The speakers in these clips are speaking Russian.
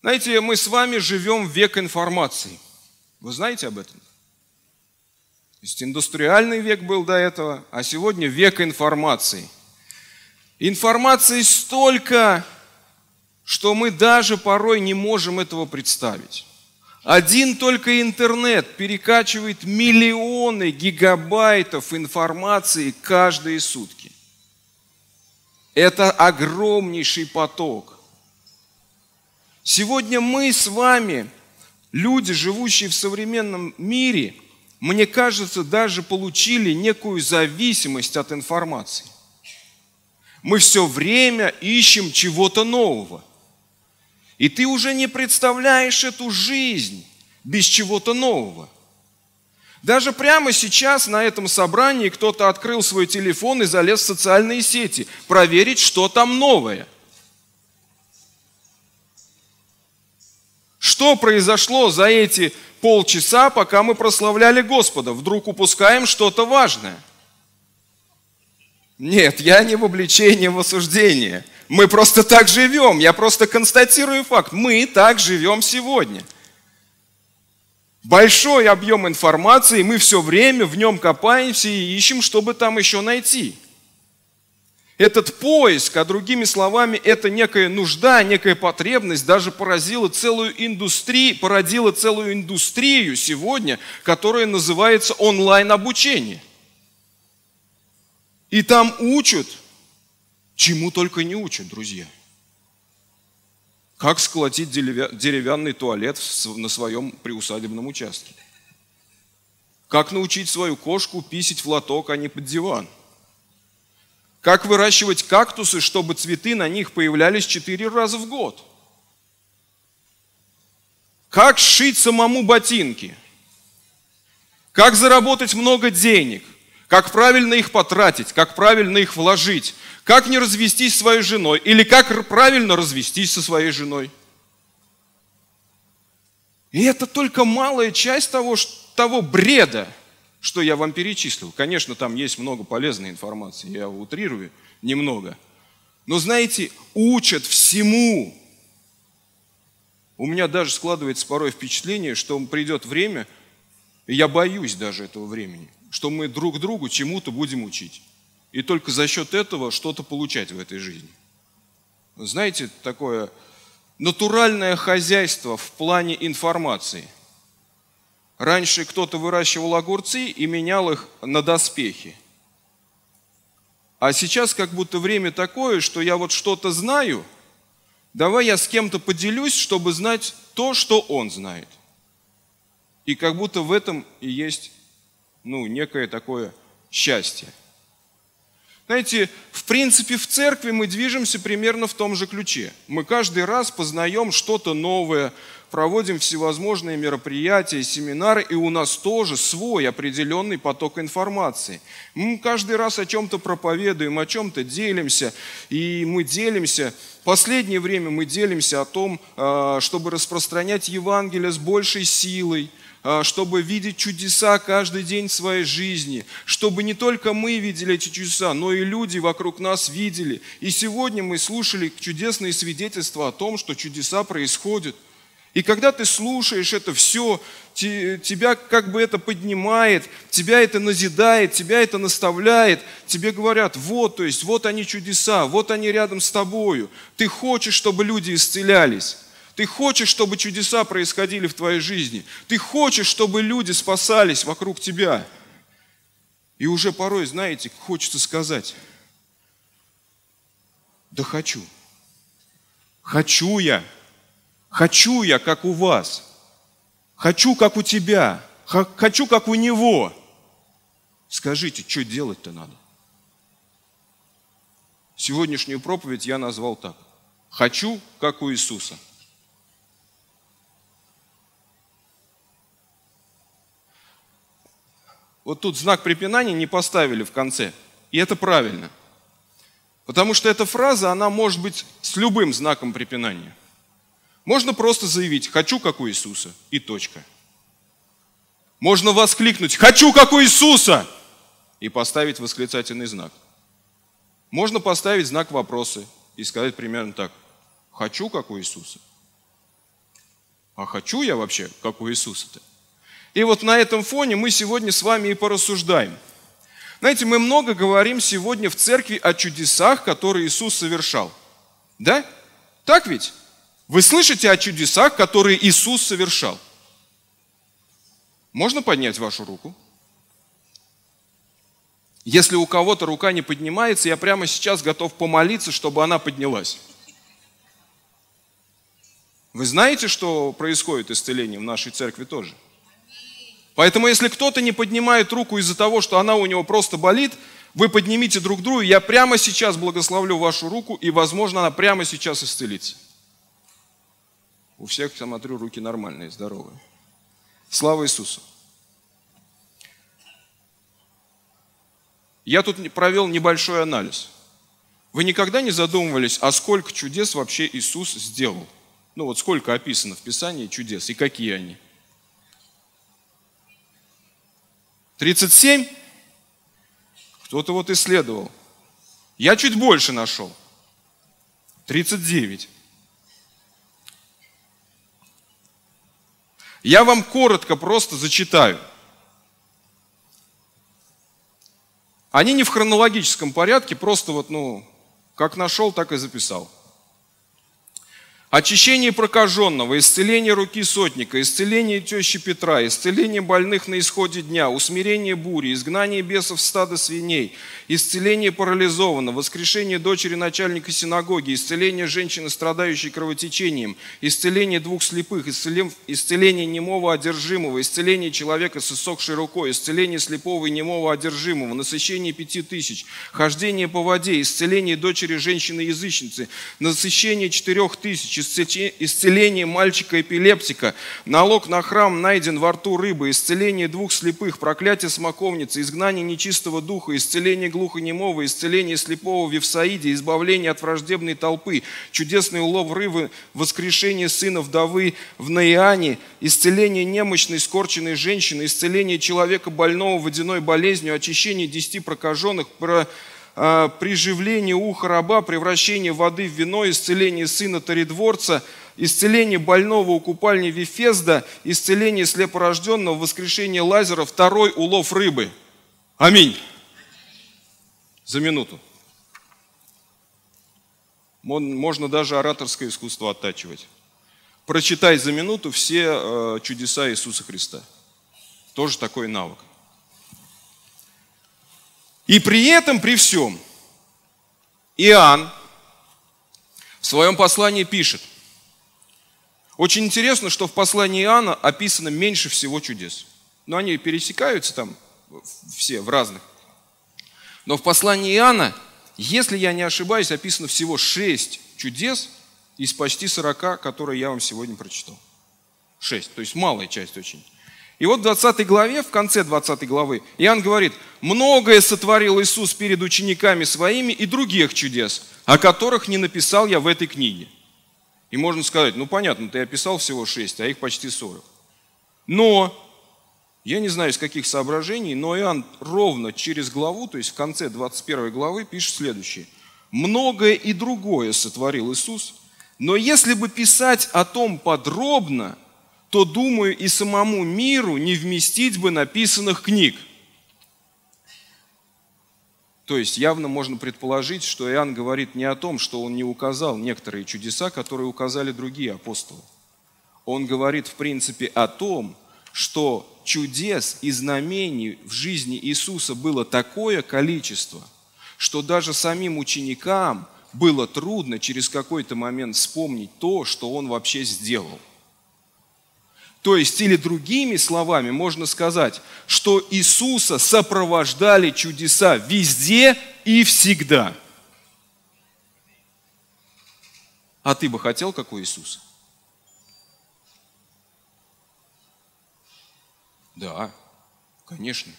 Знаете, мы с вами живем в век информации. Вы знаете об этом? То есть индустриальный век был до этого, а сегодня век информации. Информации столько, что мы даже порой не можем этого представить. Один только интернет перекачивает миллионы гигабайтов информации каждые сутки. Это огромнейший поток. Сегодня мы с вами, люди, живущие в современном мире, мне кажется, даже получили некую зависимость от информации. Мы все время ищем чего-то нового. И ты уже не представляешь эту жизнь без чего-то нового. Даже прямо сейчас на этом собрании кто-то открыл свой телефон и залез в социальные сети, проверить, что там новое. Что произошло за эти полчаса, пока мы прославляли Господа? Вдруг упускаем что-то важное. Нет, я не в обличении, в осуждении. Мы просто так живем. Я просто констатирую факт. Мы так живем сегодня. Большой объем информации, мы все время в нем копаемся и ищем, чтобы там еще найти. Этот поиск, а другими словами, это некая нужда, некая потребность, даже поразила целую индустрию, породила целую индустрию сегодня, которая называется онлайн-обучение. И там учат, чему только не учат, друзья. Как сколотить деревянный туалет на своем приусадебном участке. Как научить свою кошку писить в лоток, а не под диван. Как выращивать кактусы, чтобы цветы на них появлялись четыре раза в год. Как сшить самому ботинки. Как заработать много денег – как правильно их потратить, как правильно их вложить, как не развестись со своей женой или как правильно развестись со своей женой. И это только малая часть того, того бреда, что я вам перечислил. Конечно, там есть много полезной информации, я утрирую немного. Но знаете, учат всему. У меня даже складывается порой впечатление, что придет время, и я боюсь даже этого времени, что мы друг другу чему-то будем учить. И только за счет этого что-то получать в этой жизни. Знаете, такое натуральное хозяйство в плане информации. Раньше кто-то выращивал огурцы и менял их на доспехи. А сейчас как будто время такое, что я вот что-то знаю, давай я с кем-то поделюсь, чтобы знать то, что он знает. И как будто в этом и есть ну, некое такое счастье. Знаете, в принципе, в церкви мы движемся примерно в том же ключе. Мы каждый раз познаем что-то новое, проводим всевозможные мероприятия, семинары, и у нас тоже свой определенный поток информации. Мы каждый раз о чем-то проповедуем, о чем-то делимся, и мы делимся. Последнее время мы делимся о том, а, чтобы распространять Евангелие с большей силой – а, чтобы видеть чудеса каждый день в своей жизни, чтобы не только мы видели эти чудеса, но и люди вокруг нас видели. И сегодня мы слушали чудесные свидетельства о том, что чудеса происходят. И когда ты слушаешь это все, тебя как бы это поднимает, тебя это назидает, тебя это наставляет, тебе говорят, вот, то есть, вот они чудеса, вот они рядом с тобою. Ты хочешь, чтобы люди исцелялись. Ты хочешь, чтобы чудеса происходили в твоей жизни. Ты хочешь, чтобы люди спасались вокруг тебя. И уже порой, знаете, хочется сказать, да хочу. Хочу я. Хочу я, как у вас. Хочу, как у тебя. Хочу, как у него. Скажите, что делать-то надо? Сегодняшнюю проповедь я назвал так. Хочу, как у Иисуса – вот тут знак препинания не поставили в конце. И это правильно. Потому что эта фраза, она может быть с любым знаком препинания. Можно просто заявить «хочу, как у Иисуса» и точка. Можно воскликнуть «хочу, как у Иисуса» и поставить восклицательный знак. Можно поставить знак вопроса и сказать примерно так «хочу, как у Иисуса». А хочу я вообще, как у Иисуса-то? И вот на этом фоне мы сегодня с вами и порассуждаем. Знаете, мы много говорим сегодня в церкви о чудесах, которые Иисус совершал. Да? Так ведь? Вы слышите о чудесах, которые Иисус совершал. Можно поднять вашу руку? Если у кого-то рука не поднимается, я прямо сейчас готов помолиться, чтобы она поднялась. Вы знаете, что происходит исцеление в нашей церкви тоже? Поэтому, если кто-то не поднимает руку из-за того, что она у него просто болит, вы поднимите друг другу, я прямо сейчас благословлю вашу руку, и, возможно, она прямо сейчас исцелится. У всех, смотрю, руки нормальные, здоровые. Слава Иисусу! Я тут провел небольшой анализ. Вы никогда не задумывались, а сколько чудес вообще Иисус сделал? Ну вот сколько описано в Писании чудес и какие они? 37? Кто-то вот исследовал. Я чуть больше нашел. 39. Я вам коротко просто зачитаю. Они не в хронологическом порядке, просто вот, ну, как нашел, так и записал. Очищение прокаженного, исцеление руки сотника, исцеление тещи Петра, исцеление больных на исходе дня, усмирение бури, изгнание бесов стада свиней, исцеление парализованного, воскрешение дочери начальника синагоги, исцеление женщины, страдающей кровотечением, исцеление двух слепых, исцеление немого одержимого, исцеление человека с иссохшей рукой, исцеление слепого и немого одержимого, насыщение пяти тысяч, хождение по воде, исцеление дочери женщины-язычницы, насыщение четырех тысяч, исцеление мальчика-эпилептика, налог на храм найден во рту рыбы, исцеление двух слепых, проклятие смоковницы, изгнание нечистого духа, исцеление глухонемого, исцеление слепого в Евсаиде, избавление от враждебной толпы, чудесный улов рыбы, воскрешение сына вдовы в Наиане, исцеление немощной скорченной женщины, исцеление человека больного водяной болезнью, очищение десяти прокаженных, про приживление уха раба, превращение воды в вино, исцеление сына Таридворца, исцеление больного у купальни Вифезда, исцеление слепорожденного, воскрешение лазера, второй улов рыбы. Аминь. За минуту. Можно даже ораторское искусство оттачивать. Прочитай за минуту все э, чудеса Иисуса Христа. Тоже такой навык. И при этом, при всем, Иоанн в своем послании пишет, очень интересно, что в послании Иоанна описано меньше всего чудес. Но они пересекаются там все в разных. Но в послании Иоанна, если я не ошибаюсь, описано всего шесть чудес из почти сорока, которые я вам сегодня прочитал. Шесть, то есть малая часть очень. И вот в 20 главе, в конце 20 главы, Иоанн говорит, многое сотворил Иисус перед учениками своими и других чудес, о которых не написал я в этой книге. И можно сказать, ну понятно, ты описал всего 6, а их почти 40. Но, я не знаю из каких соображений, но Иоанн ровно через главу, то есть в конце 21 главы, пишет следующее. Многое и другое сотворил Иисус, но если бы писать о том подробно – то, думаю, и самому миру не вместить бы написанных книг. То есть явно можно предположить, что Иоанн говорит не о том, что он не указал некоторые чудеса, которые указали другие апостолы. Он говорит, в принципе, о том, что чудес и знамений в жизни Иисуса было такое количество, что даже самим ученикам было трудно через какой-то момент вспомнить то, что он вообще сделал. То есть, или другими словами, можно сказать, что Иисуса сопровождали чудеса везде и всегда. А ты бы хотел, как у Иисуса? Да, конечно.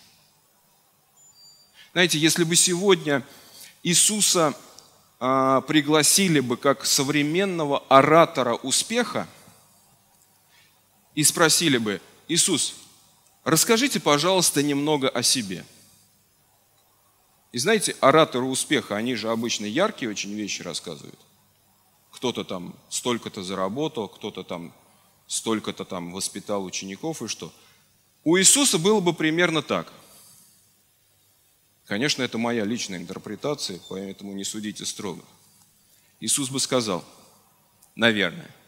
Знаете, если бы сегодня Иисуса а, пригласили бы как современного оратора успеха – и спросили бы, Иисус, расскажите, пожалуйста, немного о себе. И знаете, ораторы успеха, они же обычно яркие очень вещи рассказывают. Кто-то там столько-то заработал, кто-то там столько-то там воспитал учеников и что. У Иисуса было бы примерно так. Конечно, это моя личная интерпретация, поэтому не судите строго. Иисус бы сказал, наверное, «А,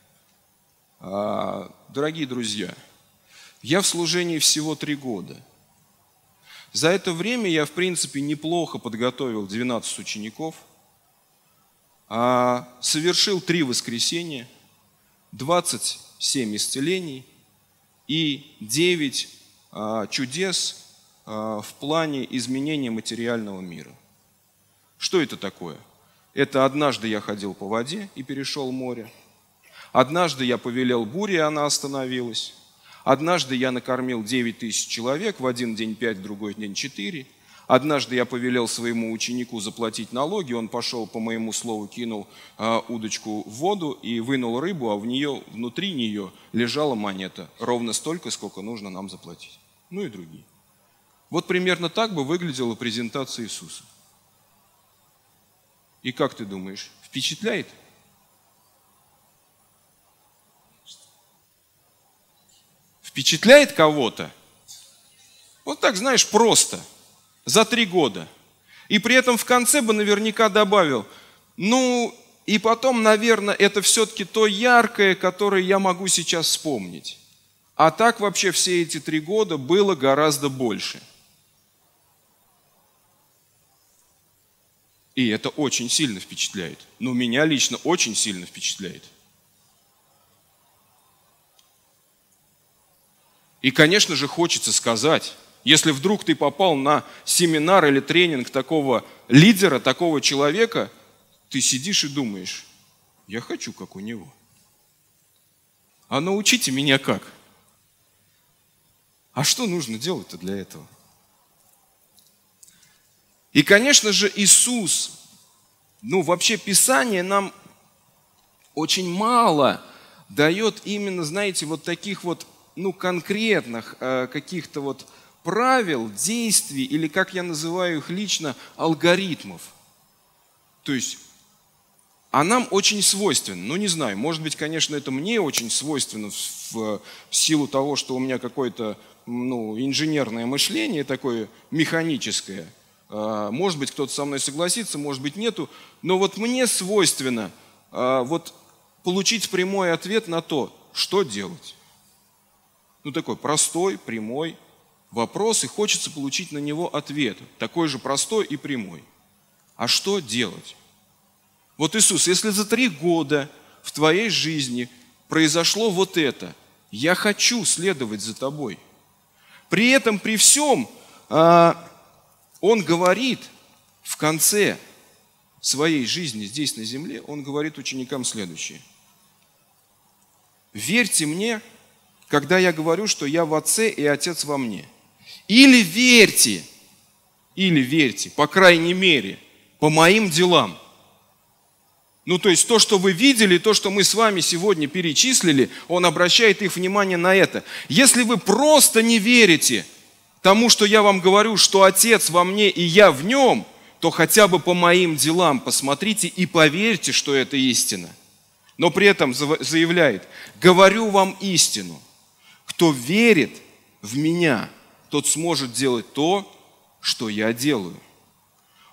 дорогие друзья, я в служении всего три года. За это время я, в принципе, неплохо подготовил 12 учеников, а совершил три воскресения, 27 исцелений и 9 а, чудес а, в плане изменения материального мира. Что это такое? Это однажды я ходил по воде и перешел море. Однажды я повелел буре, и она остановилась. Однажды я накормил 9 тысяч человек, в один день 5, в другой день 4. Однажды я повелел своему ученику заплатить налоги, он пошел по моему слову, кинул э, удочку в воду и вынул рыбу, а в нее, внутри нее лежала монета, ровно столько, сколько нужно нам заплатить. Ну и другие. Вот примерно так бы выглядела презентация Иисуса. И как ты думаешь, впечатляет? Впечатляет кого-то? Вот так, знаешь, просто, за три года. И при этом в конце бы наверняка добавил, ну, и потом, наверное, это все-таки то яркое, которое я могу сейчас вспомнить. А так вообще все эти три года было гораздо больше – И это очень сильно впечатляет. Ну, меня лично очень сильно впечатляет. И, конечно же, хочется сказать, если вдруг ты попал на семинар или тренинг такого лидера, такого человека, ты сидишь и думаешь, я хочу, как у него. А научите меня как? А что нужно делать-то для этого? И, конечно же, Иисус, ну вообще Писание нам очень мало дает именно, знаете, вот таких вот, ну, конкретных э, каких-то вот правил, действий, или, как я называю их лично, алгоритмов. То есть, а нам очень свойственно, ну не знаю, может быть, конечно, это мне очень свойственно в, в силу того, что у меня какое-то ну, инженерное мышление такое механическое – а, может быть, кто-то со мной согласится, может быть, нету. Но вот мне свойственно а, вот получить прямой ответ на то, что делать. Ну, такой простой, прямой вопрос, и хочется получить на него ответ. Такой же простой и прямой. А что делать? Вот Иисус, если за три года в твоей жизни произошло вот это, я хочу следовать за тобой. При этом, при всем, а, он говорит в конце своей жизни здесь на земле, он говорит ученикам следующее. Верьте мне, когда я говорю, что я в Отце и Отец во мне. Или верьте, или верьте, по крайней мере, по моим делам. Ну, то есть то, что вы видели, то, что мы с вами сегодня перечислили, он обращает их внимание на это. Если вы просто не верите – тому, что я вам говорю, что Отец во мне и я в нем, то хотя бы по моим делам посмотрите и поверьте, что это истина. Но при этом заявляет, говорю вам истину, кто верит в меня, тот сможет делать то, что я делаю.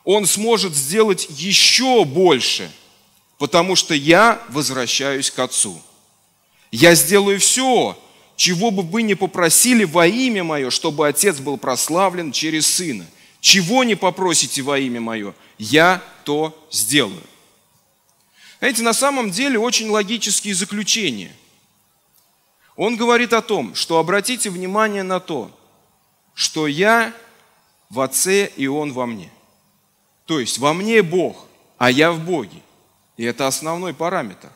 Он сможет сделать еще больше, потому что я возвращаюсь к Отцу. Я сделаю все, чего бы вы ни попросили во имя Мое, чтобы Отец был прославлен через Сына. Чего не попросите во имя Мое, я то сделаю. Знаете, на самом деле очень логические заключения. Он говорит о том, что обратите внимание на то, что я в Отце и Он во мне. То есть во мне Бог, а я в Боге. И это основной параметр.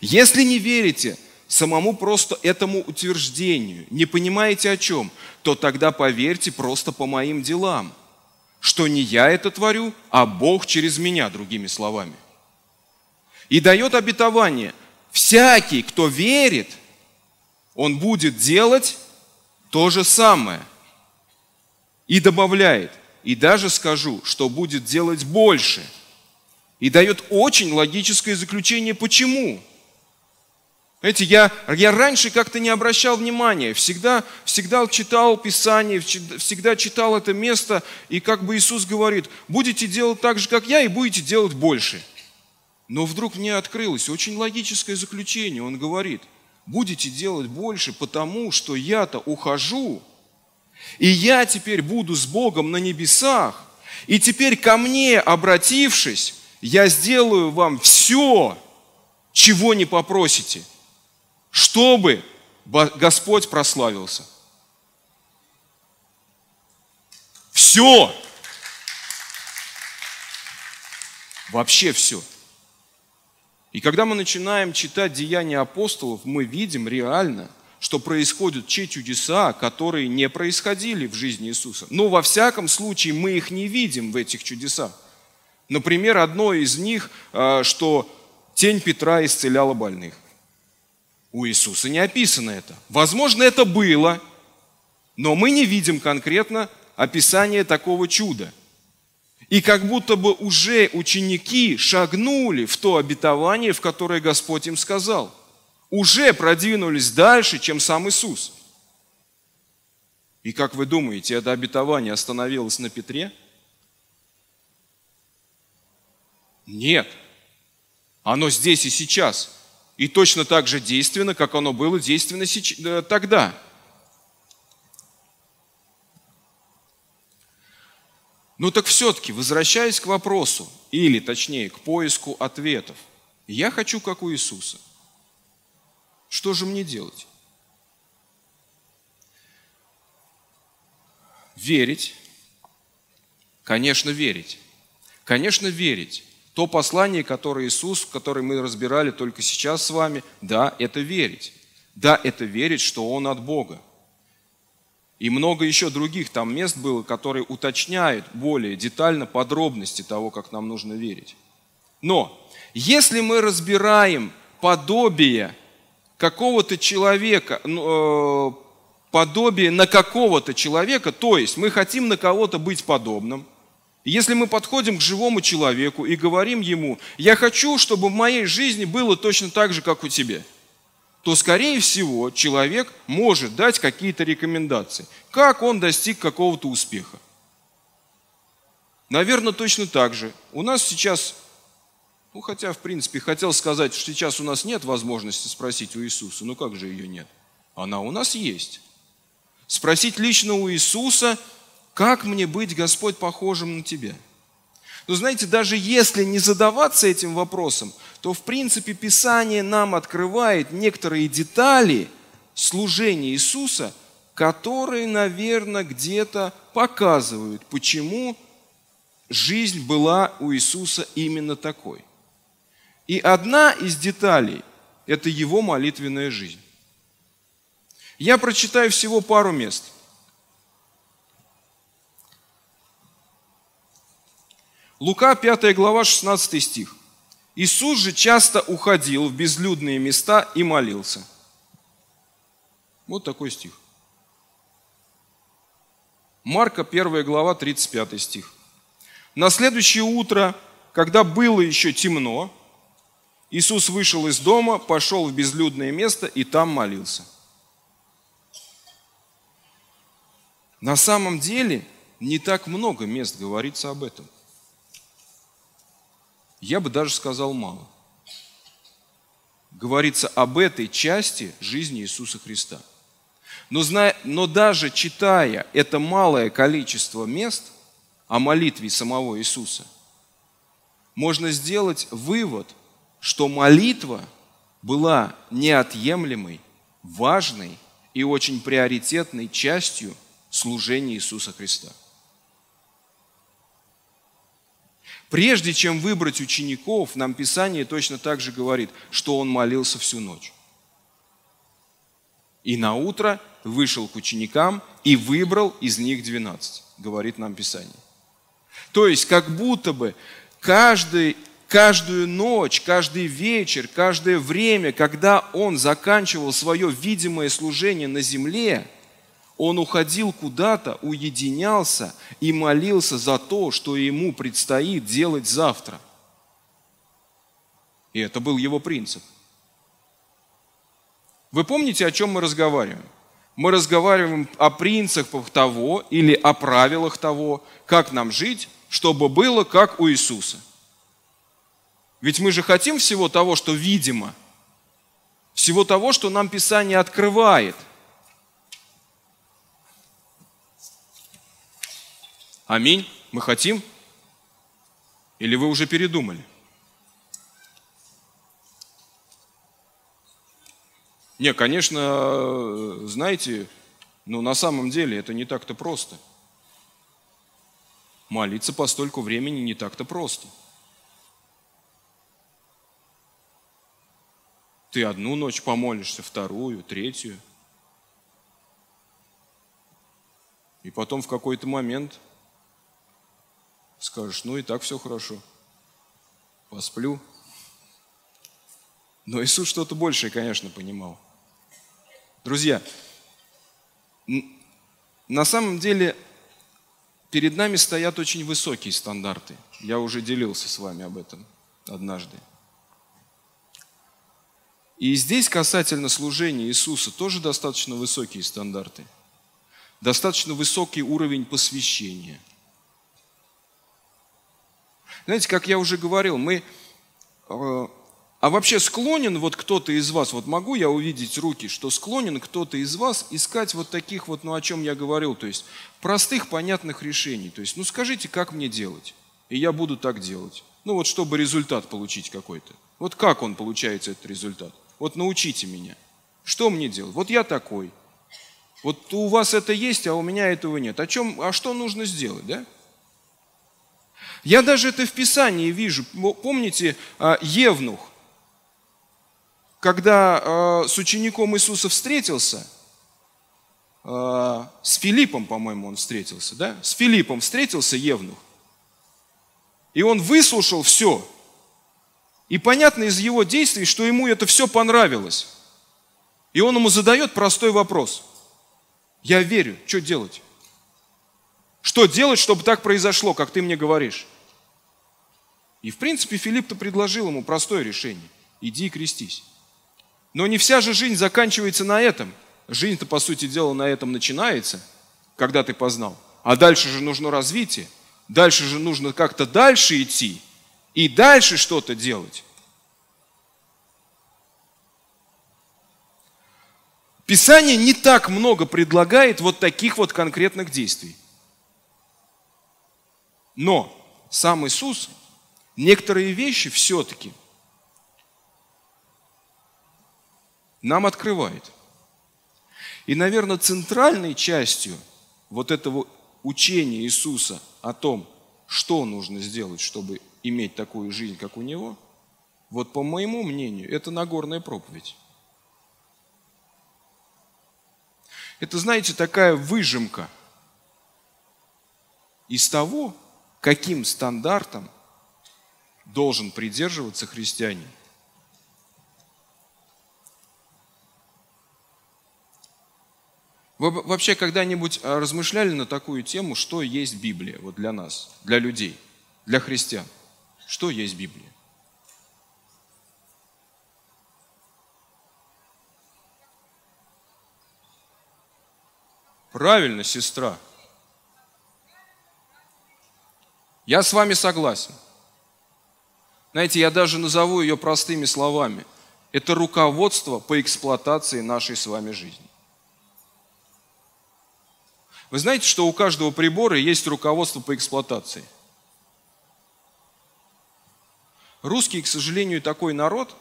Если не верите самому просто этому утверждению, не понимаете о чем, то тогда поверьте просто по моим делам, что не я это творю, а Бог через меня, другими словами. И дает обетование, всякий, кто верит, он будет делать то же самое. И добавляет, и даже скажу, что будет делать больше. И дает очень логическое заключение, почему. Знаете, я, я раньше как-то не обращал внимания, всегда, всегда читал Писание, всегда читал это место, и как бы Иисус говорит, будете делать так же, как я, и будете делать больше. Но вдруг мне открылось очень логическое заключение. Он говорит, будете делать больше, потому что я-то ухожу, и я теперь буду с Богом на небесах, и теперь ко мне обратившись, я сделаю вам все, чего не попросите – чтобы Господь прославился. Все. Вообще все. И когда мы начинаем читать деяния апостолов, мы видим реально, что происходят те чудеса, которые не происходили в жизни Иисуса. Но во всяком случае мы их не видим в этих чудесах. Например, одно из них, а, что тень Петра исцеляла больных. У Иисуса не описано это. Возможно, это было, но мы не видим конкретно описания такого чуда. И как будто бы уже ученики шагнули в то обетование, в которое Господь им сказал. Уже продвинулись дальше, чем сам Иисус. И как вы думаете, это обетование остановилось на Петре? Нет. Оно здесь и сейчас – и точно так же действенно, как оно было действенно э, тогда. Ну так все-таки, возвращаясь к вопросу, или точнее к поиску ответов, я хочу как у Иисуса. Что же мне делать? Верить. Конечно, верить. Конечно, верить то послание, которое Иисус, которое мы разбирали только сейчас с вами, да, это верить. Да, это верить, что Он от Бога. И много еще других там мест было, которые уточняют более детально подробности того, как нам нужно верить. Но если мы разбираем подобие какого-то человека, ну, э, подобие на какого-то человека, то есть мы хотим на кого-то быть подобным – если мы подходим к живому человеку и говорим ему, я хочу, чтобы в моей жизни было точно так же, как у тебя, то, скорее всего, человек может дать какие-то рекомендации, как он достиг какого-то успеха. Наверное, точно так же. У нас сейчас, ну хотя, в принципе, хотел сказать, что сейчас у нас нет возможности спросить у Иисуса, ну как же ее нет? Она у нас есть. Спросить лично у Иисуса – как мне быть, Господь, похожим на Тебя? Но знаете, даже если не задаваться этим вопросом, то в принципе Писание нам открывает некоторые детали служения Иисуса, которые, наверное, где-то показывают, почему жизнь была у Иисуса именно такой. И одна из деталей – это его молитвенная жизнь. Я прочитаю всего пару мест – Лука 5 глава 16 стих. Иисус же часто уходил в безлюдные места и молился. Вот такой стих. Марка 1 глава 35 стих. На следующее утро, когда было еще темно, Иисус вышел из дома, пошел в безлюдное место и там молился. На самом деле не так много мест говорится об этом. Я бы даже сказал мало. Говорится об этой части жизни Иисуса Христа. Но, зная, но даже читая это малое количество мест о молитве самого Иисуса, можно сделать вывод, что молитва была неотъемлемой, важной и очень приоритетной частью служения Иисуса Христа. Прежде чем выбрать учеников, нам Писание точно так же говорит, что он молился всю ночь. И на утро вышел к ученикам и выбрал из них 12, говорит нам Писание. То есть как будто бы каждый, каждую ночь, каждый вечер, каждое время, когда он заканчивал свое видимое служение на земле – он уходил куда-то, уединялся и молился за то, что ему предстоит делать завтра. И это был его принцип. Вы помните, о чем мы разговариваем? Мы разговариваем о принципах того или о правилах того, как нам жить, чтобы было как у Иисуса. Ведь мы же хотим всего того, что видимо, всего того, что нам Писание открывает. Аминь. Мы хотим? Или вы уже передумали? Не, конечно, знаете, но на самом деле это не так-то просто. Молиться по стольку времени не так-то просто. Ты одну ночь помолишься, вторую, третью. И потом в какой-то момент скажешь, ну и так все хорошо. Посплю. Но Иисус что-то большее, конечно, понимал. Друзья, на самом деле перед нами стоят очень высокие стандарты. Я уже делился с вами об этом однажды. И здесь касательно служения Иисуса тоже достаточно высокие стандарты. Достаточно высокий уровень посвящения. Знаете, как я уже говорил, мы э, а вообще склонен вот кто-то из вас, вот могу я увидеть руки, что склонен кто-то из вас искать вот таких вот, ну о чем я говорил, то есть простых, понятных решений. То есть, ну скажите, как мне делать? И я буду так делать. Ну вот чтобы результат получить какой-то. Вот как он получается, этот результат? Вот научите меня. Что мне делать? Вот я такой. Вот у вас это есть, а у меня этого нет. О чем, а что нужно сделать, да? Я даже это в Писании вижу. Помните, а, Евнух, когда э, с учеником Иисуса встретился, э, с Филиппом, по-моему, он встретился, да? С Филиппом встретился Евнух. И он выслушал все. И понятно из его действий, что ему это все понравилось. И он ему задает простой вопрос. Я верю, что делать? Что делать, чтобы так произошло, как ты мне говоришь? И в принципе Филипп-то предложил ему простое решение. Иди и крестись. Но не вся же жизнь заканчивается на этом. Жизнь-то, по сути дела, на этом начинается, когда ты познал. А дальше же нужно развитие. Дальше же нужно как-то дальше идти и дальше что-то делать. Писание не так много предлагает вот таких вот конкретных действий. Но сам Иисус некоторые вещи все-таки – нам открывает. И, наверное, центральной частью вот этого учения Иисуса о том, что нужно сделать, чтобы иметь такую жизнь, как у Него, вот по моему мнению, это Нагорная проповедь. Это, знаете, такая выжимка из того, каким стандартом должен придерживаться христианин. Вы вообще когда-нибудь а, размышляли на такую тему, что есть Библия вот для нас, для людей, для христиан? Что есть Библия? Правильно, сестра. Я с вами согласен. Знаете, я даже назову ее простыми словами. Это руководство по эксплуатации нашей с вами жизни. Вы знаете, что у каждого прибора есть руководство по эксплуатации? Русский, к сожалению, такой народ,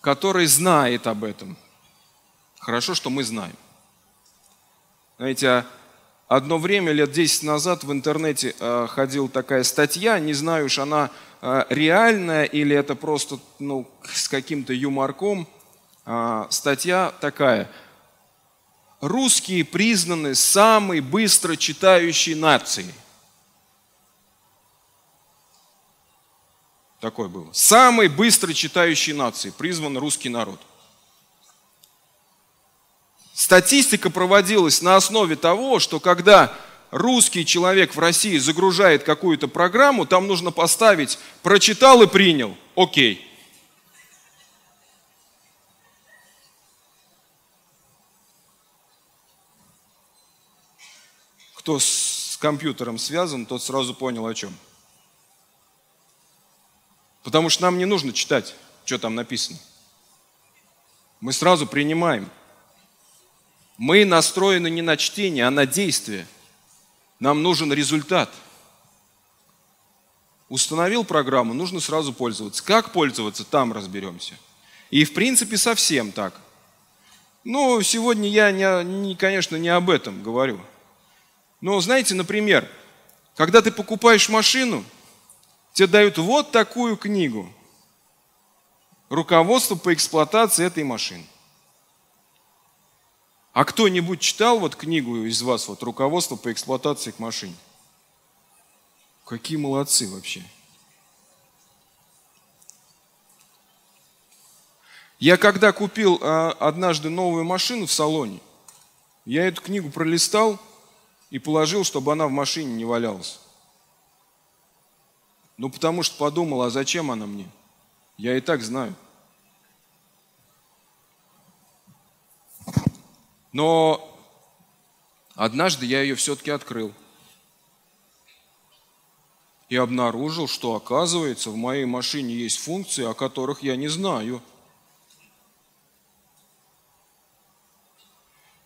который знает об этом. Хорошо, что мы знаем. Знаете, одно время, лет 10 назад в интернете э, ходила такая статья, не знаю уж она э, реальная или это просто ну, с каким-то юморком. Э, статья такая – русские признаны самой быстро читающей нацией. Такое было. Самой быстро читающей нацией призван русский народ. Статистика проводилась на основе того, что когда русский человек в России загружает какую-то программу, там нужно поставить «прочитал и принял», окей. Кто с компьютером связан, тот сразу понял о чем. Потому что нам не нужно читать, что там написано. Мы сразу принимаем – мы настроены не на чтение, а на действие. Нам нужен результат. Установил программу, нужно сразу пользоваться. Как пользоваться, там разберемся. И в принципе совсем так. Но сегодня я, не, не, конечно, не об этом говорю. Но знаете, например, когда ты покупаешь машину, тебе дают вот такую книгу. Руководство по эксплуатации этой машины. А кто-нибудь читал вот книгу из вас, вот руководство по эксплуатации к машине? Какие молодцы вообще. Я когда купил а, однажды новую машину в салоне, я эту книгу пролистал и положил, чтобы она в машине не валялась. Ну, потому что подумал, а зачем она мне? Я и так знаю. Но однажды я ее все-таки открыл. И обнаружил, что оказывается в моей машине есть функции, о которых я не знаю.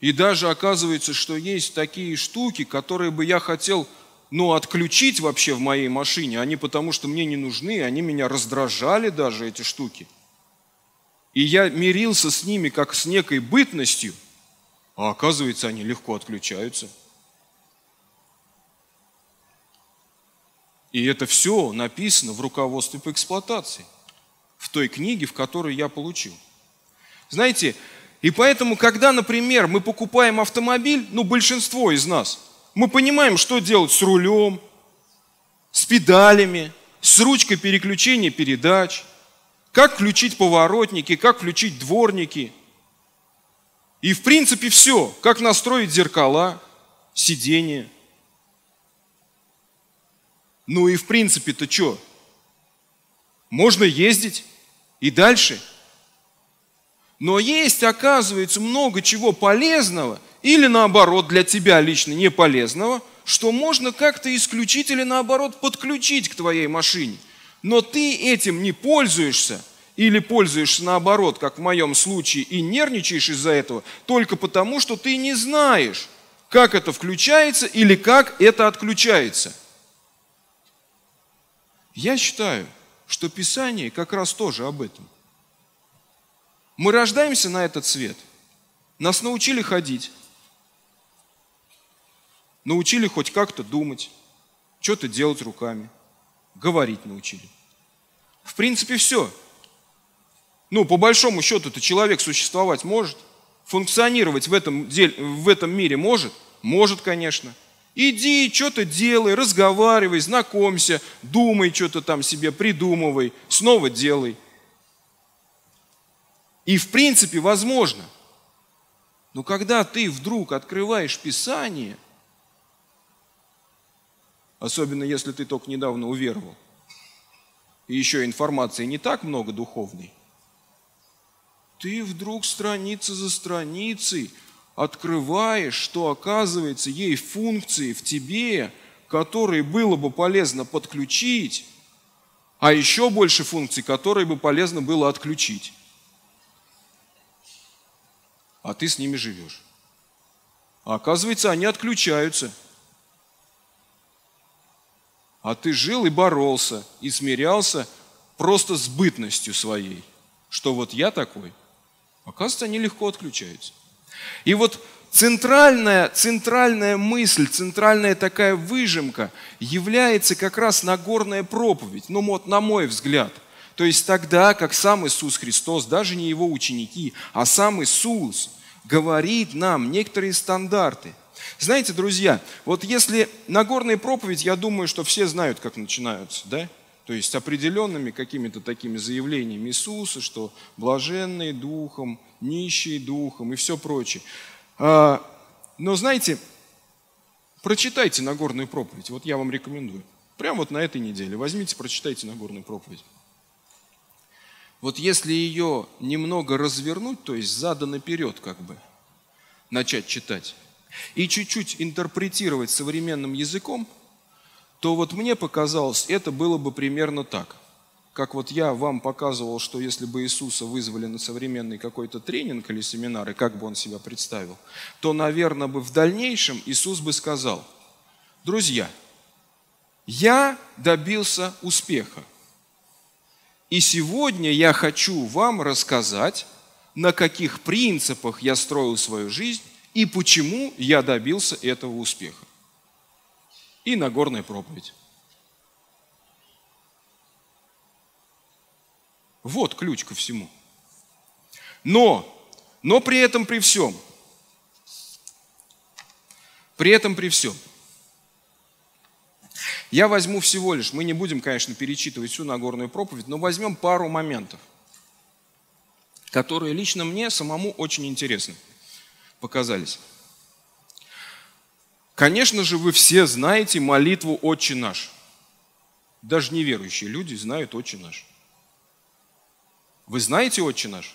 И даже оказывается, что есть такие штуки, которые бы я хотел ну, отключить вообще в моей машине. Они потому что мне не нужны, они меня раздражали даже, эти штуки. И я мирился с ними как с некой бытностью – а оказывается, они легко отключаются. И это все написано в руководстве по эксплуатации, в той книге, в которой я получил. Знаете, и поэтому, когда, например, мы покупаем автомобиль, ну, большинство из нас, мы понимаем, что делать с рулем, с педалями, с ручкой переключения передач, как включить поворотники, как включить дворники – и в принципе все. Как настроить зеркала, сиденье. Ну и в принципе-то что? Можно ездить и дальше. Но есть, оказывается, много чего полезного или наоборот для тебя лично не полезного, что можно как-то исключить или наоборот подключить к твоей машине. Но ты этим не пользуешься – или пользуешься наоборот, как в моем случае, и нервничаешь из-за этого, только потому, что ты не знаешь, как это включается или как это отключается. Я считаю, что Писание как раз тоже об этом. Мы рождаемся на этот свет, нас научили ходить, научили хоть как-то думать, что-то делать руками, говорить научили. В принципе, все – ну, по большому счету-то человек существовать может, функционировать в этом, в этом мире может? Может, конечно. Иди, что-то делай, разговаривай, знакомься, думай, что-то там себе придумывай, снова делай. И в принципе возможно. Но когда ты вдруг открываешь Писание, особенно если ты только недавно уверовал, и еще информации не так много духовной, ты вдруг страница за страницей открываешь, что оказывается ей функции в тебе, которые было бы полезно подключить, а еще больше функций, которые бы полезно было отключить. А ты с ними живешь. А оказывается, они отключаются. А ты жил и боролся, и смирялся просто с бытностью своей, что вот я такой – Оказывается, они легко отключаются. И вот центральная, центральная мысль, центральная такая выжимка является как раз Нагорная проповедь, ну вот на мой взгляд. То есть тогда, как сам Иисус Христос, даже не его ученики, а сам Иисус говорит нам некоторые стандарты. Знаете, друзья, вот если Нагорная проповедь, я думаю, что все знают, как начинаются, да? То есть определенными какими-то такими заявлениями Иисуса, что блаженные духом, нищие духом и все прочее. А, но знаете, прочитайте Нагорную проповедь. Вот я вам рекомендую. Прямо вот на этой неделе возьмите, прочитайте Нагорную проповедь. Вот если ее немного развернуть, то есть задом наперед как бы, начать читать, и чуть-чуть интерпретировать современным языком, то вот мне показалось, это было бы примерно так. Как вот я вам показывал, что если бы Иисуса вызвали на современный какой-то тренинг или семинар, и как бы он себя представил, то, наверное, бы в дальнейшем Иисус бы сказал, друзья, я добился успеха. И сегодня я хочу вам рассказать, на каких принципах я строил свою жизнь и почему я добился этого успеха. И Нагорная проповедь. Вот ключ ко всему. Но, но при этом при всем, при этом при всем, я возьму всего лишь, мы не будем, конечно, перечитывать всю Нагорную проповедь, но возьмем пару моментов, которые лично мне самому очень интересны показались. Конечно же, вы все знаете молитву «Отче наш». Даже неверующие люди знают «Отче наш». Вы знаете «Отче наш»?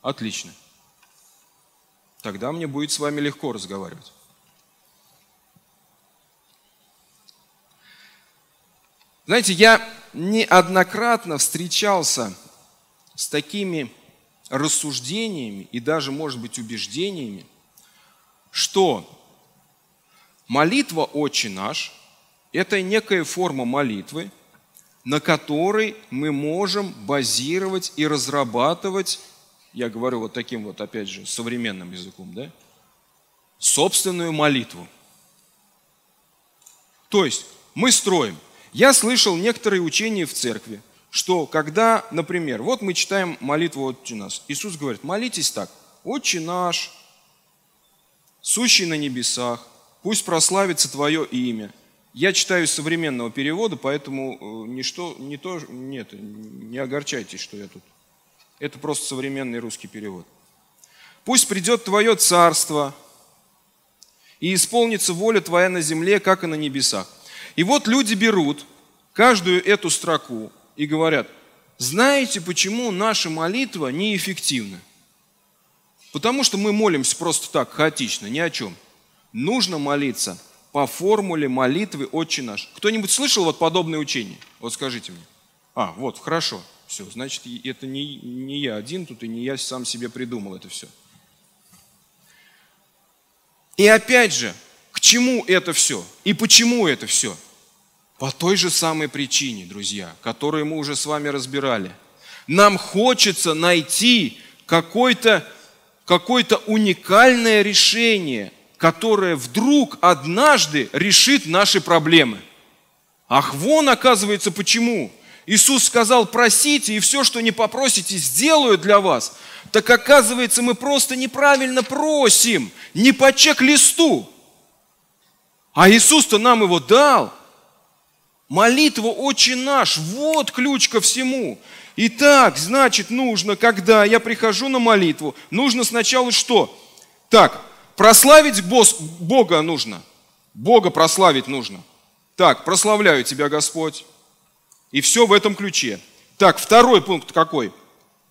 Отлично. Тогда мне будет с вами легко разговаривать. Знаете, я неоднократно встречался с такими рассуждениями и даже, может быть, убеждениями, что молитва «Отче наш» – это некая форма молитвы, на которой мы можем базировать и разрабатывать, я говорю вот таким вот, опять же, современным языком, да, собственную молитву. То есть мы строим. Я слышал некоторые учения в церкви – что когда, например, вот мы читаем молитву «Отче наш», Иисус говорит, молитесь так, «Отче наш, сущий на небесах, пусть прославится Твое имя». Я читаю современного перевода, поэтому э, ничто, не то, нет, не огорчайтесь, что я тут. Это просто современный русский перевод. «Пусть придет Твое царство, и исполнится воля Твоя на земле, как и на небесах». И вот люди берут каждую эту строку, и говорят, знаете, почему наша молитва неэффективна? Потому что мы молимся просто так, хаотично, ни о чем. Нужно молиться по формуле молитвы «Отче наш». Кто-нибудь слышал вот подобное учение? Вот скажите мне. А, вот, хорошо. Все, значит, это не, не я один тут, и не я сам себе придумал это все. И опять же, к чему это все? И почему это все? По той же самой причине, друзья, которую мы уже с вами разбирали. Нам хочется найти какое-то какое уникальное решение, которое вдруг однажды решит наши проблемы. Ах, вон оказывается почему. Иисус сказал, просите, и все, что не попросите, сделаю для вас. Так оказывается, мы просто неправильно просим, не по чек-листу. А Иисус-то нам его дал – Молитва «Отче наш» – вот ключ ко всему. Итак, значит, нужно, когда я прихожу на молитву, нужно сначала что? Так, прославить Бога нужно. Бога прославить нужно. Так, прославляю Тебя, Господь. И все в этом ключе. Так, второй пункт какой?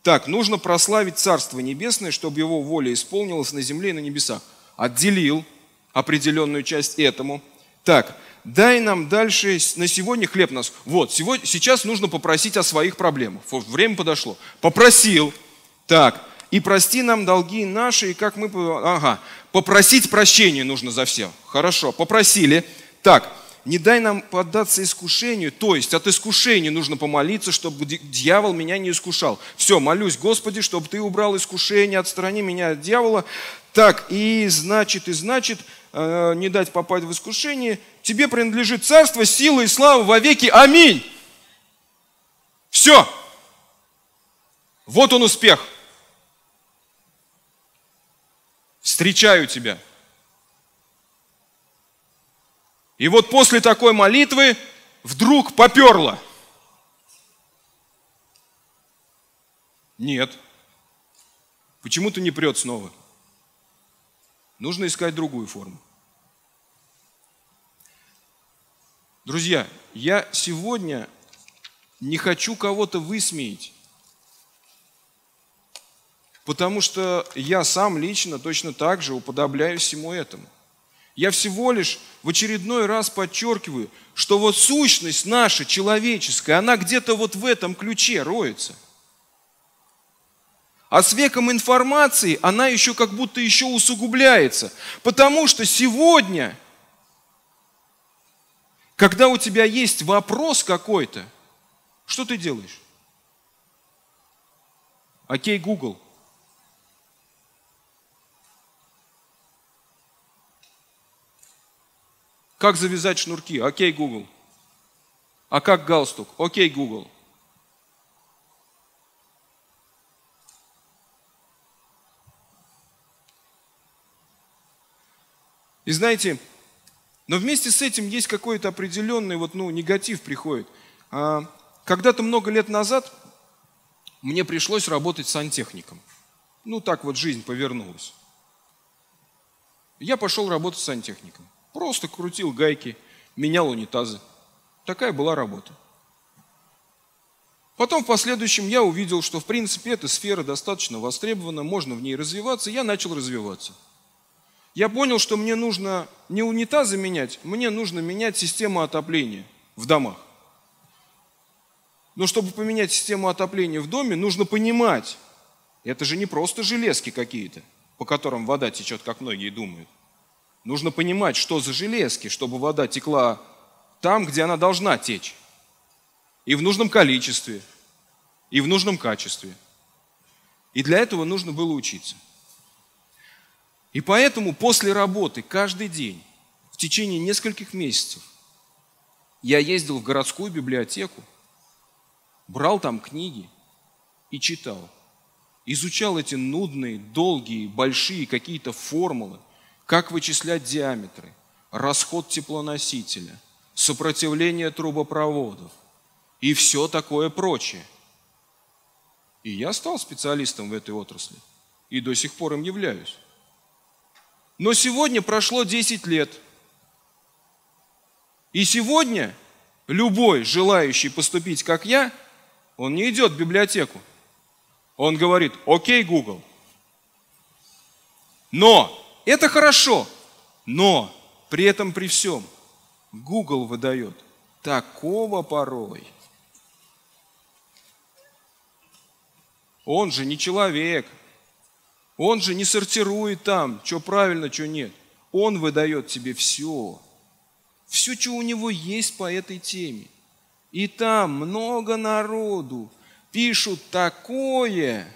Так, нужно прославить Царство Небесное, чтобы Его воля исполнилась на земле и на небесах. Отделил определенную часть этому. Так, дай нам дальше на сегодня хлеб нас. Вот, сегодня, сейчас нужно попросить о своих проблемах. Время подошло. Попросил. Так, и прости нам долги наши, и как мы... Ага, попросить прощения нужно за все. Хорошо, попросили. Так, не дай нам поддаться искушению, то есть от искушения нужно помолиться, чтобы дьявол меня не искушал. Все, молюсь, Господи, чтобы ты убрал искушение, отстрани меня от дьявола. Так, и значит, и значит, э, не дать попасть в искушение, тебе принадлежит царство, сила и слава во веки. Аминь. Все. Вот он успех. Встречаю тебя. И вот после такой молитвы вдруг поперло. Нет. Почему-то не прет снова. Нужно искать другую форму. Друзья, я сегодня не хочу кого-то высмеять. Потому что я сам лично точно так же уподобляюсь всему этому. Я всего лишь в очередной раз подчеркиваю, что вот сущность наша человеческая, она где-то вот в этом ключе роется. А с веком информации она еще как будто еще усугубляется. Потому что сегодня, когда у тебя есть вопрос какой-то, что ты делаешь? Окей, Google – Как завязать шнурки? Окей, Google. А как галстук? Окей, Google. И знаете, но вместе с этим есть какой-то определенный вот, ну, негатив приходит. А, когда-то много лет назад мне пришлось работать сантехником. Ну, так вот жизнь повернулась. Я пошел работать сантехником. Просто крутил гайки, менял унитазы. Такая была работа. Потом в последующем я увидел, что в принципе эта сфера достаточно востребована, можно в ней развиваться, я начал развиваться. Я понял, что мне нужно не унитазы менять, мне нужно менять систему отопления в домах. Но чтобы поменять систему отопления в доме, нужно понимать, это же не просто железки какие-то, по которым вода течет, как многие думают. Нужно понимать, что за железки, чтобы вода текла там, где она должна течь. И в нужном количестве, и в нужном качестве. И для этого нужно было учиться. И поэтому после работы каждый день, в течение нескольких месяцев, я ездил в городскую библиотеку, брал там книги и читал. Изучал эти нудные, долгие, большие какие-то формулы – как вычислять диаметры, расход теплоносителя, сопротивление трубопроводов и все такое прочее. И я стал специалистом в этой отрасли и до сих пор им являюсь. Но сегодня прошло 10 лет. И сегодня любой желающий поступить как я, он не идет в библиотеку. Он говорит, окей, Google. Но это хорошо, но при этом при всем Google выдает такого порой. Он же не человек. Он же не сортирует там, что правильно, что нет. Он выдает тебе все. Все, что у него есть по этой теме. И там много народу пишут такое,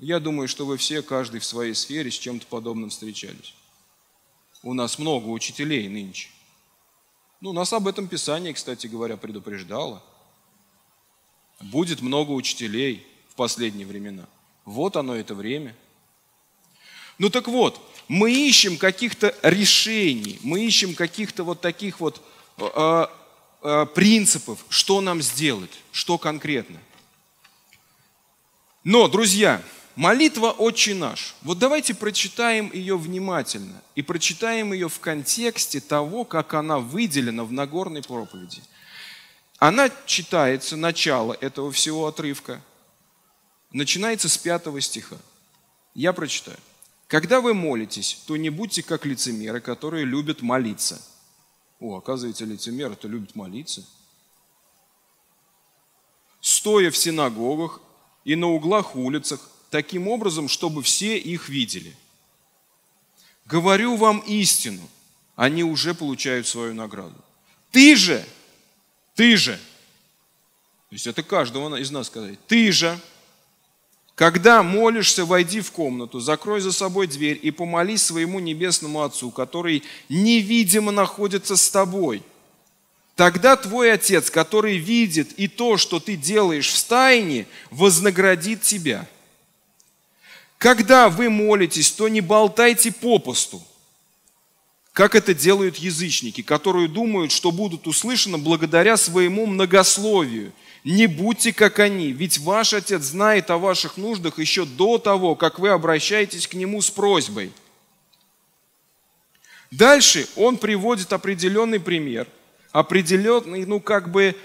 Я думаю, что вы все, каждый в своей сфере, с чем-то подобным встречались. У нас много учителей нынче. Ну, нас об этом Писание, кстати говоря, предупреждало. Будет много учителей в последние времена. Вот оно это время. Ну так вот, мы ищем каких-то решений, мы ищем каких-то вот таких вот э, э, принципов, что нам сделать, что конкретно. Но, друзья, Молитва «Отче наш». Вот давайте прочитаем ее внимательно и прочитаем ее в контексте того, как она выделена в Нагорной проповеди. Она читается, начало этого всего отрывка, начинается с пятого стиха. Я прочитаю. «Когда вы молитесь, то не будьте как лицемеры, которые любят молиться». О, оказывается, лицемеры-то любят молиться. «Стоя в синагогах и на углах улицах, таким образом, чтобы все их видели. Говорю вам истину, они уже получают свою награду. Ты же, ты же, то есть это каждого из нас сказать, ты же, когда молишься, войди в комнату, закрой за собой дверь и помолись своему небесному Отцу, который невидимо находится с тобой. Тогда твой Отец, который видит и то, что ты делаешь в стайне, вознаградит тебя – когда вы молитесь, то не болтайте попусту, как это делают язычники, которые думают, что будут услышаны благодаря своему многословию. Не будьте как они, ведь ваш Отец знает о ваших нуждах еще до того, как вы обращаетесь к Нему с просьбой. Дальше он приводит определенный пример, определенный, ну как бы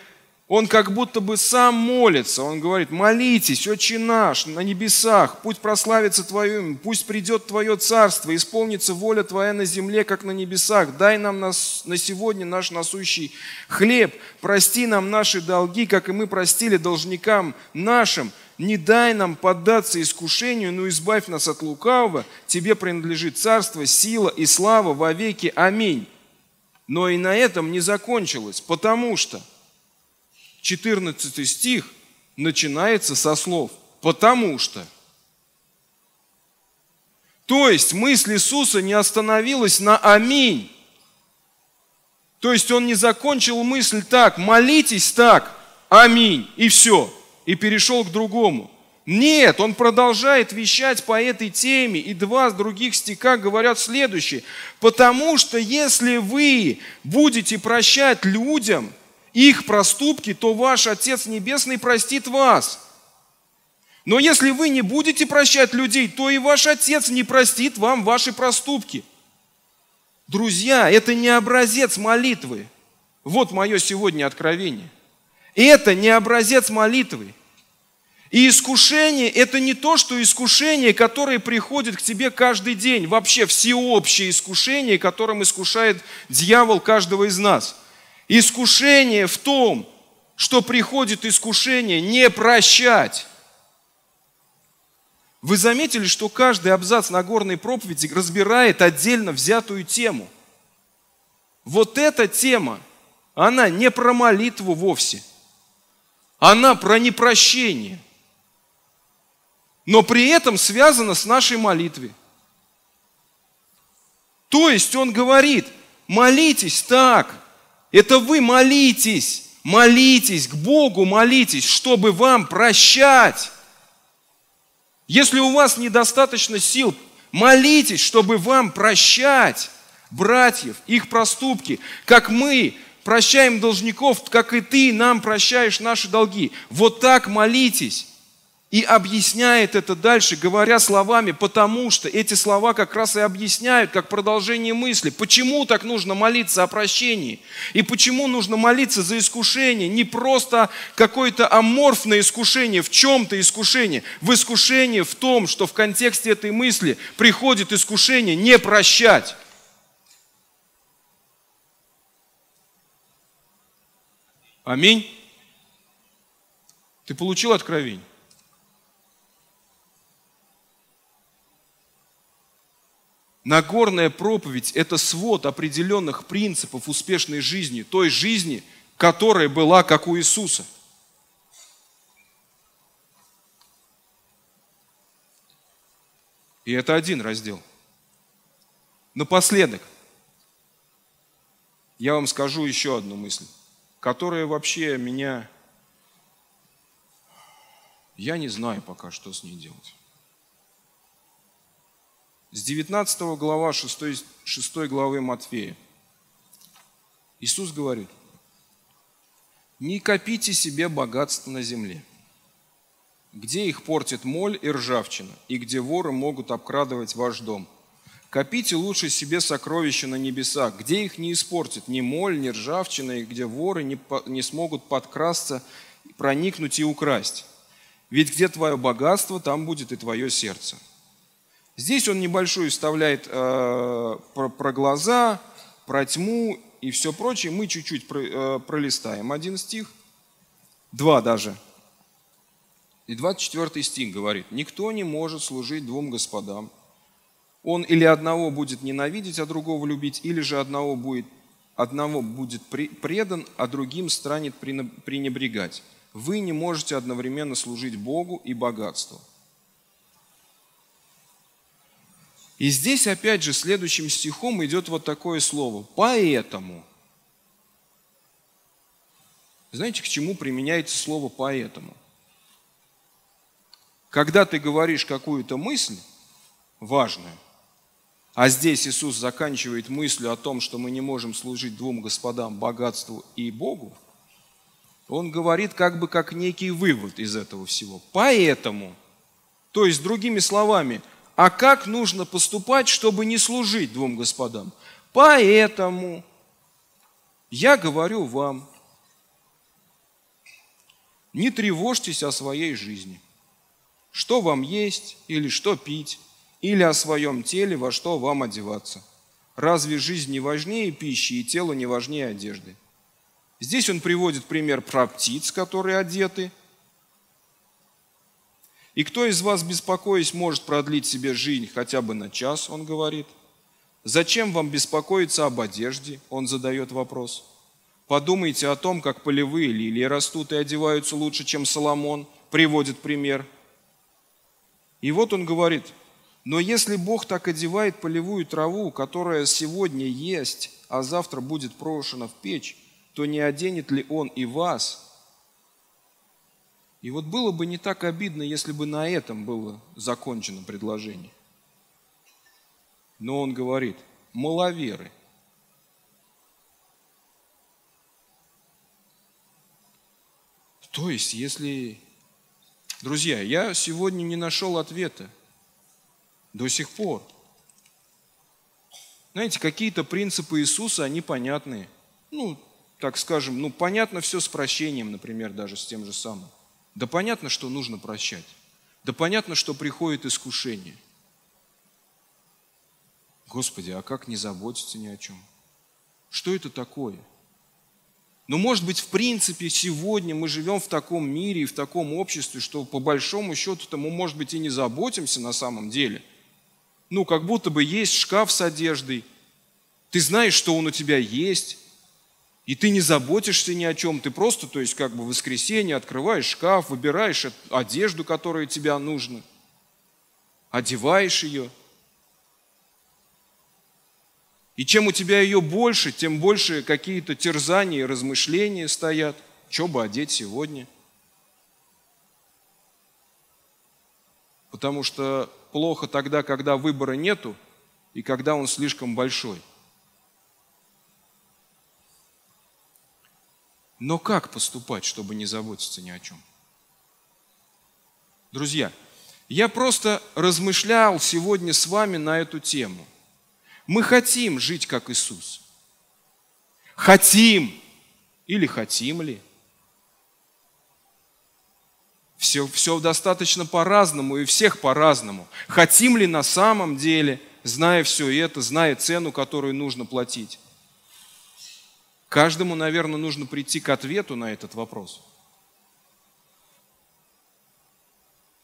Он как будто бы сам молится. Он говорит, молитесь, Отче наш, на небесах, пусть прославится Твое имя, пусть придет Твое царство, исполнится воля Твоя на земле, как на небесах. Дай нам на, на сегодня наш насущий хлеб. Прости нам наши долги, как и мы простили должникам нашим. Не дай нам поддаться искушению, но избавь нас от лукавого. Тебе принадлежит царство, сила и слава во веки. Аминь. Но и на этом не закончилось, потому что – 14 стих начинается со слов «потому что». То есть мысль Иисуса не остановилась на «Аминь». То есть он не закончил мысль так, молитесь так, аминь, и все, и перешел к другому. Нет, он продолжает вещать по этой теме, и два других стиха говорят следующее. Потому что если вы будете прощать людям – их проступки, то ваш Отец Небесный простит вас. Но если вы не будете прощать людей, то и ваш Отец не простит вам ваши проступки. Друзья, это не образец молитвы. Вот мое сегодня откровение. Это не образец молитвы. И искушение – это не то, что искушение, которое приходит к тебе каждый день. Вообще всеобщее искушение, которым искушает дьявол каждого из нас – Искушение в том, что приходит искушение не прощать. Вы заметили, что каждый абзац Нагорной проповеди разбирает отдельно взятую тему. Вот эта тема, она не про молитву вовсе. Она про непрощение. Но при этом связана с нашей молитвой. То есть он говорит, молитесь так – это вы молитесь, молитесь, к Богу молитесь, чтобы вам прощать. Если у вас недостаточно сил, молитесь, чтобы вам прощать братьев, их проступки, как мы прощаем должников, как и ты нам прощаешь наши долги. Вот так молитесь и объясняет это дальше, говоря словами, потому что эти слова как раз и объясняют, как продолжение мысли, почему так нужно молиться о прощении, и почему нужно молиться за искушение, не просто какое-то аморфное искушение, в чем-то искушение, в искушении в том, что в контексте этой мысли приходит искушение не прощать. Аминь. Ты получил откровение? Нагорная проповедь – это свод определенных принципов успешной жизни, той жизни, которая была как у Иисуса. И это один раздел. Напоследок, я вам скажу еще одну мысль, которая вообще меня... Я не знаю пока, что с ней делать. С 19 глава 6, 6 главы Матфея. Иисус говорит, не копите себе богатство на земле, где их портит моль и ржавчина, и где воры могут обкрадывать ваш дом. Копите лучше себе сокровища на небесах, где их не испортит ни моль, ни ржавчина, и где воры не, не смогут подкрасться, проникнуть и украсть. Ведь где твое богатство, там будет и твое сердце. Здесь он небольшой вставляет э, про, про глаза, про тьму и все прочее. Мы чуть-чуть про, э, пролистаем один стих, два даже. И 24 стих говорит, «Никто не может служить двум господам. Он или одного будет ненавидеть, а другого любить, или же одного будет, одного будет предан, а другим станет пренебрегать. Вы не можете одновременно служить Богу и богатству». И здесь опять же следующим стихом идет вот такое слово. Поэтому. Знаете, к чему применяется слово поэтому? Когда ты говоришь какую-то мысль важную, а здесь Иисус заканчивает мыслью о том, что мы не можем служить двум господам, богатству и Богу, он говорит как бы как некий вывод из этого всего. Поэтому, то есть другими словами – а как нужно поступать, чтобы не служить двум господам. Поэтому я говорю вам, не тревожьтесь о своей жизни. Что вам есть или что пить, или о своем теле, во что вам одеваться. Разве жизнь не важнее пищи и тело не важнее одежды? Здесь он приводит пример про птиц, которые одеты. И кто из вас, беспокоясь, может продлить себе жизнь хотя бы на час, он говорит. Зачем вам беспокоиться об одежде, он задает вопрос. Подумайте о том, как полевые лилии растут и одеваются лучше, чем Соломон, приводит пример. И вот он говорит, но если Бог так одевает полевую траву, которая сегодня есть, а завтра будет брошена в печь, то не оденет ли Он и вас? И вот было бы не так обидно, если бы на этом было закончено предложение. Но он говорит, маловеры – То есть, если... Друзья, я сегодня не нашел ответа до сих пор. Знаете, какие-то принципы Иисуса, они понятные. Ну, так скажем, ну, понятно все с прощением, например, даже с тем же самым. Да понятно, что нужно прощать. Да понятно, что приходит искушение. Господи, а как не заботиться ни о чем? Что это такое? Но, может быть, в принципе, сегодня мы живем в таком мире и в таком обществе, что по большому счету-то мы, может быть, и не заботимся на самом деле. Ну, как будто бы есть шкаф с одеждой, ты знаешь, что он у тебя есть, и ты не заботишься ни о чем, ты просто, то есть как бы в воскресенье открываешь шкаф, выбираешь одежду, которая тебе нужна, одеваешь ее – и чем у тебя ее больше, тем больше какие-то терзания и размышления стоят. Что бы одеть сегодня? Потому что плохо тогда, когда выбора нету, и когда он слишком большой. Но как поступать, чтобы не заботиться ни о чем? Друзья, я просто размышлял сегодня с вами на эту тему – мы хотим жить как Иисус. Хотим. Или хотим ли? Все, все достаточно по-разному и всех по-разному. Хотим ли на самом деле, зная все это, зная цену, которую нужно платить? Каждому, наверное, нужно прийти к ответу на этот вопрос.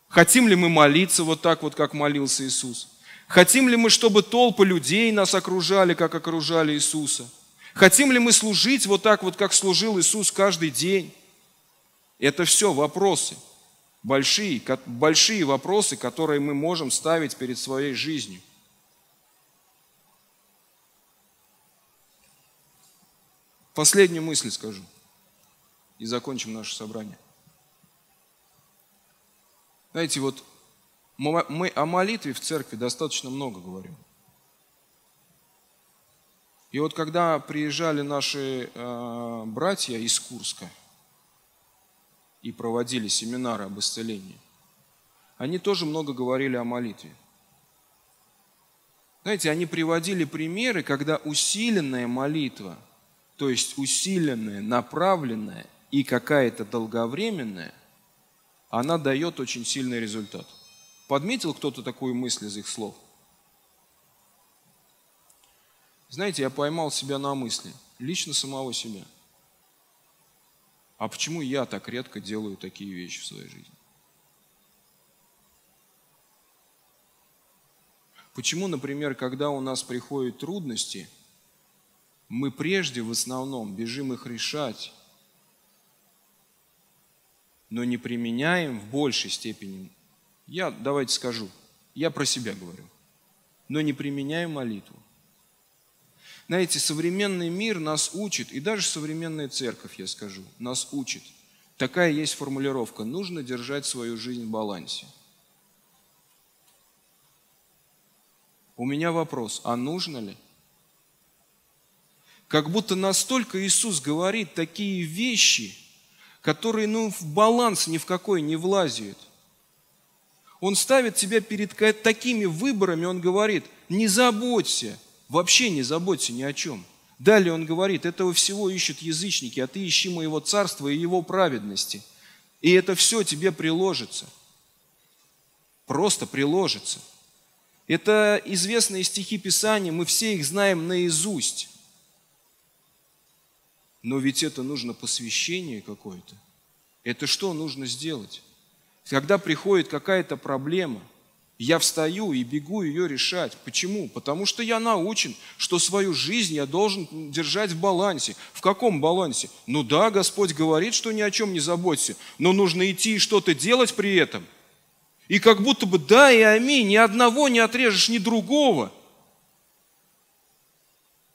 Хотим ли мы молиться вот так вот, как молился Иисус? Хотим ли мы, чтобы толпы людей нас окружали, как окружали Иисуса? Хотим ли мы служить вот так вот, как служил Иисус каждый день? Это все вопросы, большие, большие вопросы, которые мы можем ставить перед своей жизнью. Последнюю мысль скажу и закончим наше собрание. Знаете, вот мы о молитве в церкви достаточно много говорим. И вот когда приезжали наши э, братья из Курска и проводили семинары об исцелении, они тоже много говорили о молитве. Знаете, они приводили примеры, когда усиленная молитва, то есть усиленная, направленная и какая-то долговременная, она дает очень сильный результат – Подметил кто-то такую мысль из их слов? Знаете, я поймал себя на мысли, лично самого себя. А почему я так редко делаю такие вещи в своей жизни? Почему, например, когда у нас приходят трудности, мы прежде в основном бежим их решать, но не применяем в большей степени я, давайте скажу, я про себя говорю, но не применяю молитву. Знаете, современный мир нас учит, и даже современная церковь, я скажу, нас учит. Такая есть формулировка. Нужно держать свою жизнь в балансе. У меня вопрос, а нужно ли? Как будто настолько Иисус говорит такие вещи, которые ну, в баланс ни в какой не влазят. Он ставит тебя перед такими выборами, он говорит, не заботься, вообще не заботься ни о чем. Далее он говорит, этого всего ищут язычники, а ты ищи моего царства и его праведности. И это все тебе приложится. Просто приложится. Это известные стихи Писания, мы все их знаем наизусть. Но ведь это нужно посвящение какое-то. Это что нужно сделать? Когда приходит какая-то проблема, я встаю и бегу ее решать. Почему? Потому что я научен, что свою жизнь я должен держать в балансе. В каком балансе? Ну да, Господь говорит, что ни о чем не заботься, но нужно идти и что-то делать при этом – и как будто бы да и аминь, ни одного не отрежешь, ни другого.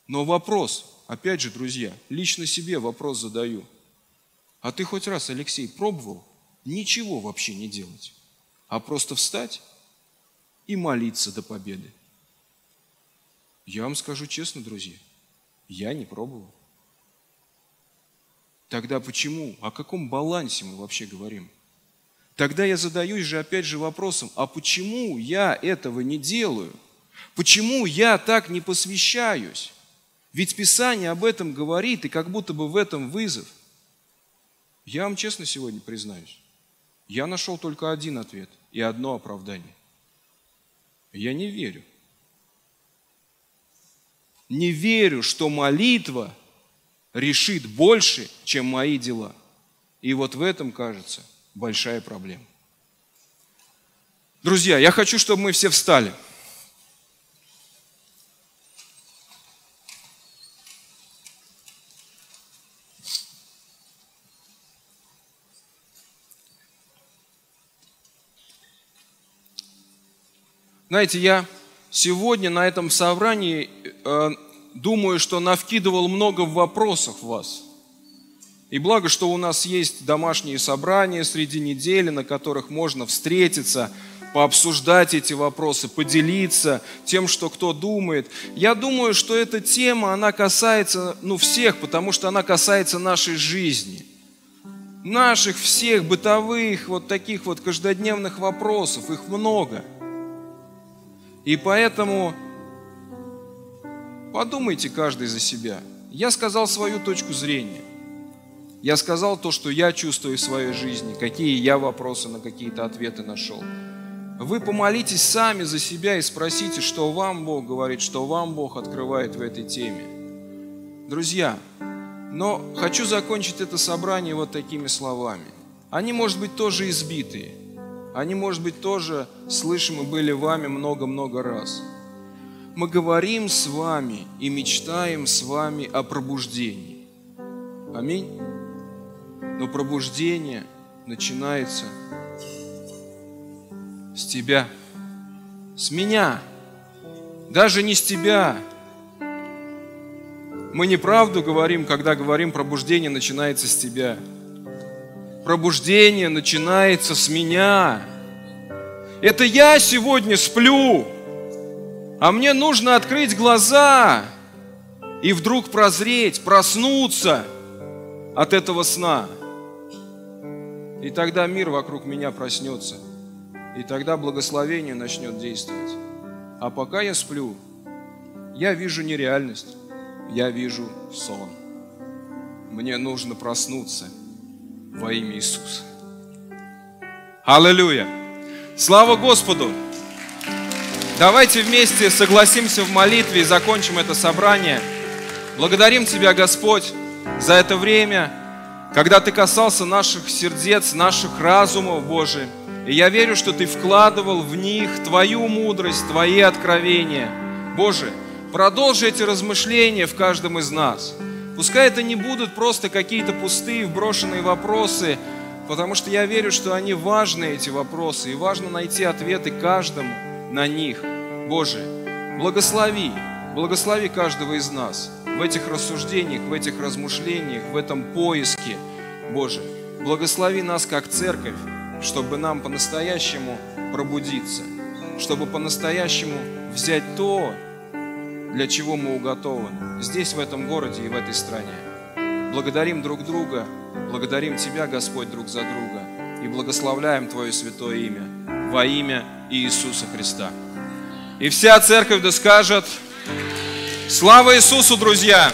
Но вопрос, опять же, друзья, лично себе вопрос задаю. А ты хоть раз, Алексей, пробовал ничего вообще не делать, а просто встать и молиться до победы? Я вам скажу честно, друзья, я не пробовал. Тогда почему? О каком балансе мы вообще говорим? Тогда я задаюсь же опять же вопросом, а почему я этого не делаю? Почему я так не посвящаюсь? Ведь Писание об этом говорит, и как будто бы в этом вызов. Я вам честно сегодня признаюсь, я нашел только один ответ и одно оправдание. Я не верю. Не верю, что молитва решит больше, чем мои дела. И вот в этом, кажется, большая проблема. Друзья, я хочу, чтобы мы все встали. Знаете, я сегодня на этом собрании э, думаю, что навкидывал много вопросов в вас – и благо, что у нас есть домашние собрания среди недели, на которых можно встретиться, пообсуждать эти вопросы, поделиться тем, что кто думает. Я думаю, что эта тема, она касается ну, всех, потому что она касается нашей жизни. Наших всех бытовых, вот таких вот каждодневных вопросов, их много. И поэтому подумайте каждый за себя. Я сказал свою точку зрения. Я сказал то, что я чувствую в своей жизни, какие я вопросы на какие-то ответы нашел. Вы помолитесь сами за себя и спросите, что вам Бог говорит, что вам Бог открывает в этой теме. Друзья, но хочу закончить это собрание вот такими словами. Они, может быть, тоже избитые. Они, может быть, тоже слышимы были вами много-много раз. Мы говорим с вами и мечтаем с вами о пробуждении. Аминь. Но пробуждение начинается с тебя, с меня, даже не с тебя. Мы неправду говорим, когда говорим, пробуждение начинается с тебя. Пробуждение начинается с меня. Это я сегодня сплю, а мне нужно открыть глаза и вдруг прозреть, проснуться от этого сна. И тогда мир вокруг меня проснется. И тогда благословение начнет действовать. А пока я сплю, я вижу нереальность, я вижу сон. Мне нужно проснуться во имя Иисуса. Аллилуйя! Слава Господу! Давайте вместе согласимся в молитве и закончим это собрание. Благодарим Тебя, Господь, за это время, когда Ты касался наших сердец, наших разумов, Боже. И я верю, что Ты вкладывал в них Твою мудрость, Твои откровения. Боже, продолжи эти размышления в каждом из нас. Пускай это не будут просто какие-то пустые, вброшенные вопросы, потому что я верю, что они важны, эти вопросы, и важно найти ответы каждому на них. Боже, благослови, благослови каждого из нас в этих рассуждениях, в этих размышлениях, в этом поиске, Боже. Благослови нас как церковь, чтобы нам по-настоящему пробудиться, чтобы по-настоящему взять то, для чего мы уготованы, здесь, в этом городе и в этой стране. Благодарим друг друга, благодарим Тебя, Господь, друг за друга, и благословляем Твое святое имя во имя Иисуса Христа. И вся церковь да скажет, Слава Иисусу, друзья!